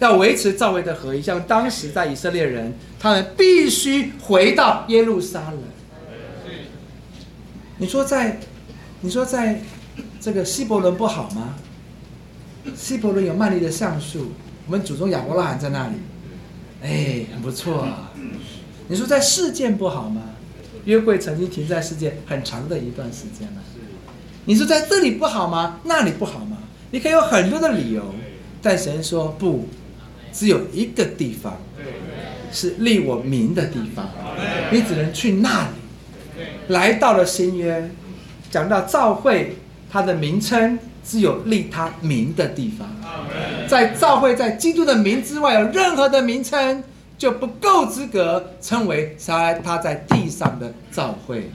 要维持教会的合一，像当时在以色列人，他们必须回到耶路撒冷。你说在，你说在这个希伯伦不好吗？希伯伦有曼丽的橡树，我们祖宗亚伯拉罕在那里，哎，很不错啊。你说在世件不好吗？约会曾经停在世界很长的一段时间了。你说在这里不好吗？那里不好吗？你可以有很多的理由，但神说不，只有一个地方是立我名的地方，你只能去那里。来到了新约，讲到教会，它的名称只有立他名的地方，在教会在基督的名之外，有任何的名称就不够资格称为他他在地上的教会。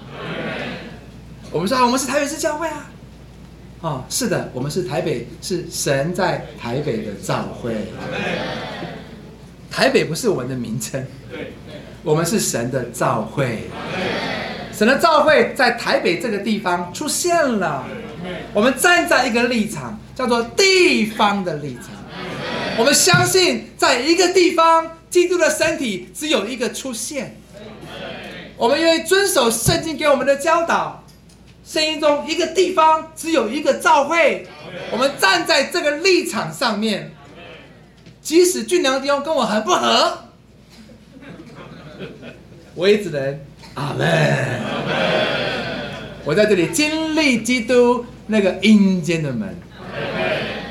我们说啊，我们是台北市教会啊，哦，是的，我们是台北，是神在台北的教会。台北不是我们的名称，我们是神的教会。神的召会在台北这个地方出现了，我们站在一个立场，叫做地方的立场。我们相信，在一个地方，基督的身体只有一个出现。我们愿意遵守圣经给我们的教导，圣经中一个地方只有一个召会。我们站在这个立场上面，即使俊良弟兄跟我很不合，我也只能。阿门！我在这里经历基督那个阴间的门，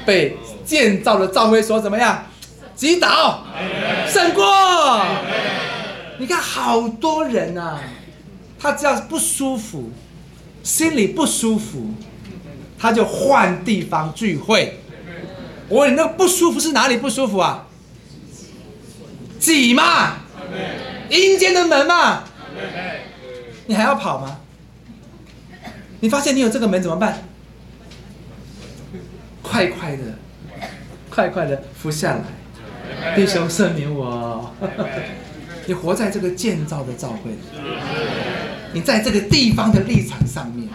被建造的召会所怎么样？击倒，胜过。你看好多人呐，他只要不舒服，心里不舒服，他就换地方聚会。我问你，那个不舒服是哪里不舒服啊？挤嘛，阴间的门嘛。你还要跑吗？你发现你有这个门怎么办？快快的，快快的扶下来，弟兄赦免我。你活在这个建造的教会，你在这个地方的立场上面，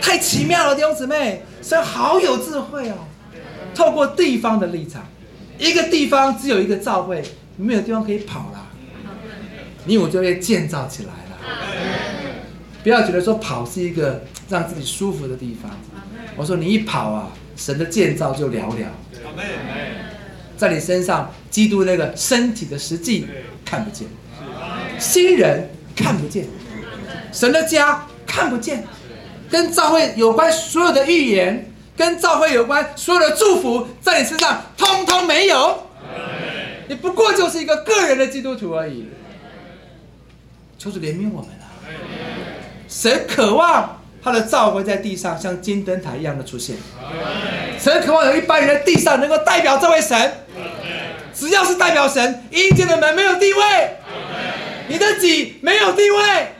太奇妙了，弟兄姊妹，所以好有智慧哦。透过地方的立场，一个地方只有一个教会，没有地方可以跑啦，你我就会建造起来了。不要觉得说跑是一个让自己舒服的地方。我说你一跑啊，神的建造就了了。在你身上，基督那个身体的实际看不见，新人看不见，神的家看不见，跟教会有关所有的预言，跟教会有关所有的祝福，在你身上通通没有。你不过就是一个个人的基督徒而已。求主怜悯我们啊！神渴望他的召会在地上像金灯台一样的出现。神渴望有一般人在地上能够代表这位神。只要是代表神，阴间的门没有地位。你的己没有地位。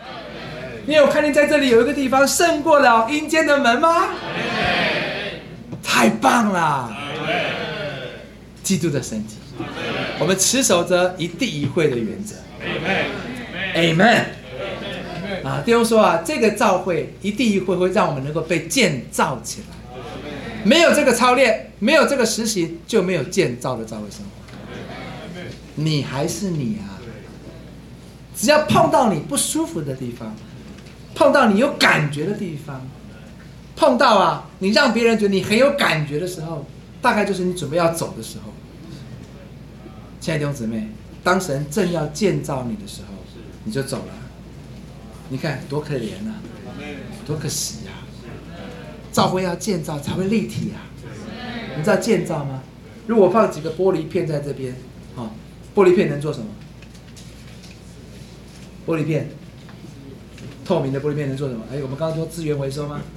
你有看见在这里有一个地方胜过了阴间的门吗？太棒了！基督的身体，我们持守着一地一会的原则。Amen。啊，弟兄说啊，这个召会一地一会会让我们能够被建造起来。没有这个操练，没有这个实习，就没有建造的召会生活。你还是你啊！只要碰到你不舒服的地方，碰到你有感觉的地方，碰到啊，你让别人觉得你很有感觉的时候，大概就是你准备要走的时候。亲爱的弟兄姊妹，当神正要建造你的时候，你就走了。你看多可怜呐，多可惜呀！造会要建造才会立体啊。你知道建造吗？如果放几个玻璃片在这边，啊，玻璃片能做什么？玻璃片，透明的玻璃片能做什么？哎，我们刚刚说资源回收吗？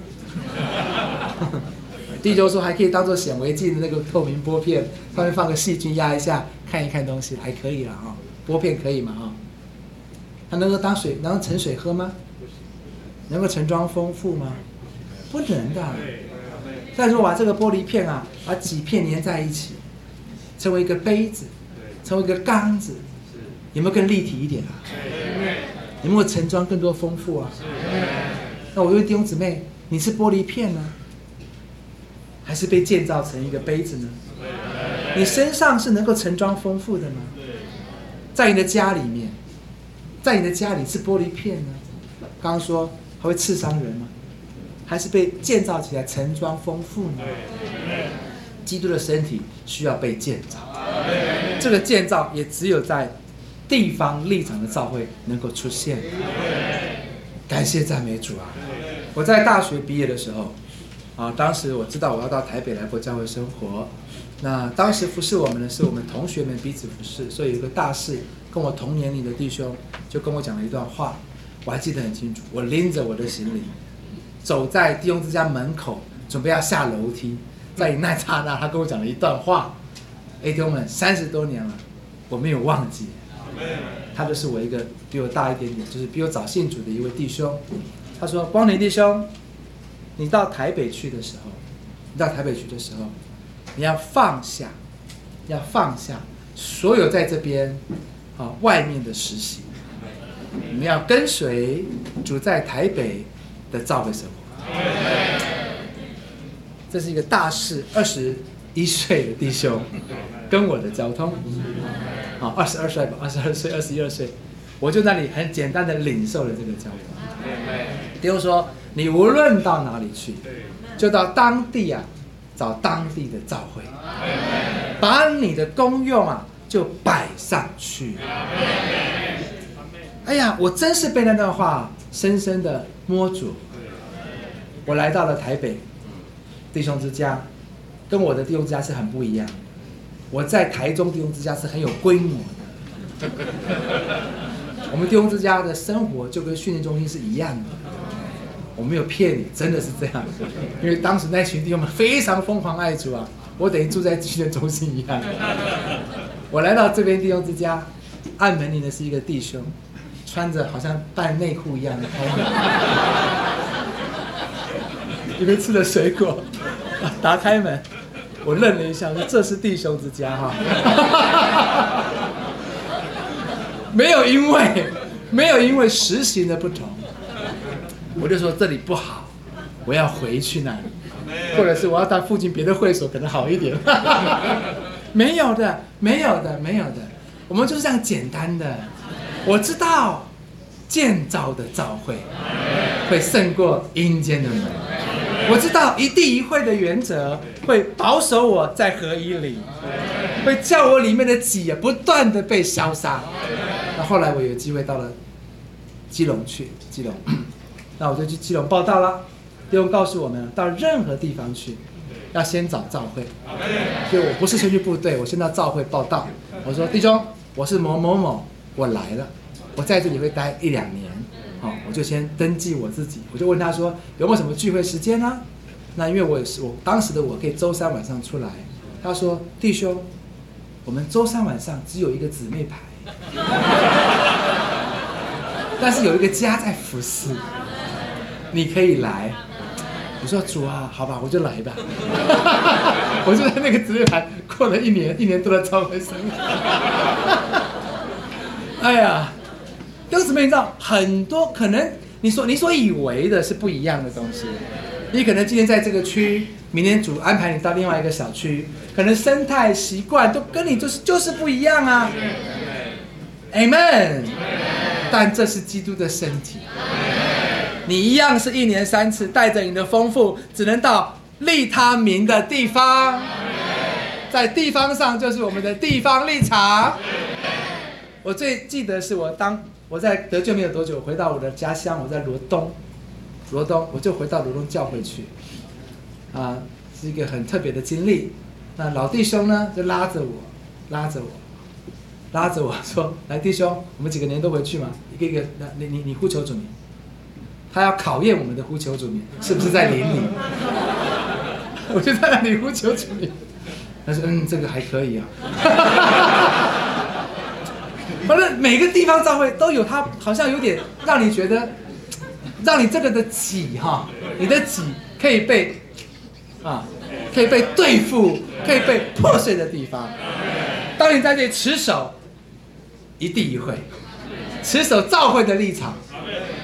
地球说还可以当做显微镜的那个透明玻片，上面放个细菌压一下，看一看东西还可以了哈。玻片可以吗？哈？它能够当水，能够盛水喝吗？能够盛装丰富吗？不能的。再说把这个玻璃片啊，把几片粘在一起，成为一个杯子，成为一个缸子，有没有更立体一点啊？有没有盛装更多丰富啊？那我问弟兄姊妹，你是玻璃片呢，还是被建造成一个杯子呢？你身上是能够盛装丰富的吗？在你的家里面，在你的家里是玻璃片呢？刚刚说还会刺伤人吗？还是被建造起来盛装丰富呢？基督的身体需要被建造，这个建造也只有在地方立场的教会能够出现。感谢赞美主啊！我在大学毕业的时候，啊，当时我知道我要到台北来过教会生活。那当时服侍我们的是我们同学们彼此服侍，所以有个大事跟我同年龄的弟兄就跟我讲了一段话，我还记得很清楚。我拎着我的行李，走在弟兄之家门口，准备要下楼梯，在那刹那，他跟我讲了一段话。弟兄们，三十多年了，我没有忘记。他就是我一个比我大一点点，就是比我早信主的一位弟兄。他说：“光年弟兄，你到台北去的时候，你到台北去的时候，你要放下，要放下所有在这边啊外面的实习，你们要跟随主在台北的教会生活。这是一个大事，二十一岁的弟兄跟我的交通。”啊，二十二岁吧，二十二岁，二十一二岁，我就那里很简单的领受了这个教育。弟兄说，你无论到哪里去，就到当地啊，找当地的教会，把你的功用啊就摆上去。哎呀，我真是被那段话深深的摸住。我来到了台北弟兄之家，跟我的弟兄之家是很不一样。我在台中弟兄之家是很有规模的，我们弟兄之家的生活就跟训练中心是一样的，我没有骗你，真的是这样。因为当时那群弟兄们非常疯狂爱主啊，我等于住在训练中心一样。我来到这边弟兄之家，按门铃的是一个弟兄，穿着好像半内裤一样的开门，因为吃了水果，打开门。我愣了一下，说：“这是弟兄之家哈。”没有因为，没有因为实行的不同，我就说这里不好，我要回去那里，或者是我要到附近别的会所可能好一点。没有的，没有的，没有的，我们就是这样简单的。我知道建造的造会会胜过阴间的门。我知道一地一会的原则会保守我在合一里，会叫我里面的己啊不断的被消杀。那后来我有机会到了基隆去，基隆，那我就去基隆报道了。弟兄告诉我们，到任何地方去，要先找赵会。所以我不是先去部队，我先到赵会报道。我说弟兄，我是某某某，我来了，我在这里会待一两年。我就先登记我自己，我就问他说有没有什么聚会时间呢？那因为我也是我当时的我可以周三晚上出来。他说弟兄，我们周三晚上只有一个姊妹牌，但是有一个家在服侍，你可以来。我说主啊，好吧，我就来吧。我就在那个姊妹牌过了一年，一年多的超会生。哎呀。都姊妹，你知道很多可能，你说你所以为的是不一样的东西。你可能今天在这个区，明天主安排你到另外一个小区，可能生态习惯都跟你就是就是不一样啊。Amen。但这是基督的身体，你一样是一年三次，带着你的丰富，只能到利他名的地方，在地方上就是我们的地方立场。我最记得是我当。我在得救没有多久，回到我的家乡，我在罗东，罗东，我就回到罗东教会去，啊，是一个很特别的经历。那老弟兄呢，就拉着我，拉着我，拉着我说：“来，弟兄，我们几个年都回去嘛，一个一个，那你你你呼求主名，他要考验我们的呼求主名是不是在灵里。我就在那里呼求主名，他说：“嗯，这个还可以啊。”反正每个地方教会都有它，好像有点让你觉得，让你这个的己哈，你的己可以被啊，可以被对付，可以被破碎的地方。当你在这里持守一地一会，持守教会的立场，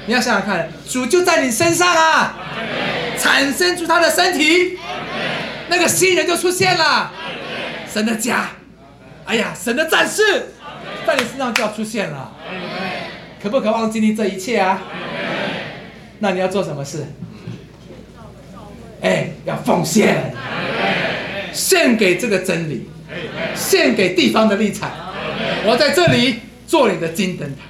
你要想想看，主就在你身上啊，产生出他的身体，那个新人就出现了。神的家，哎呀，神的战士，在你身上就要出现了。可不渴望经历这一切啊？那你要做什么事？哎，要奉献，献给这个真理，献给地方的立场。我在这里做你的金灯台。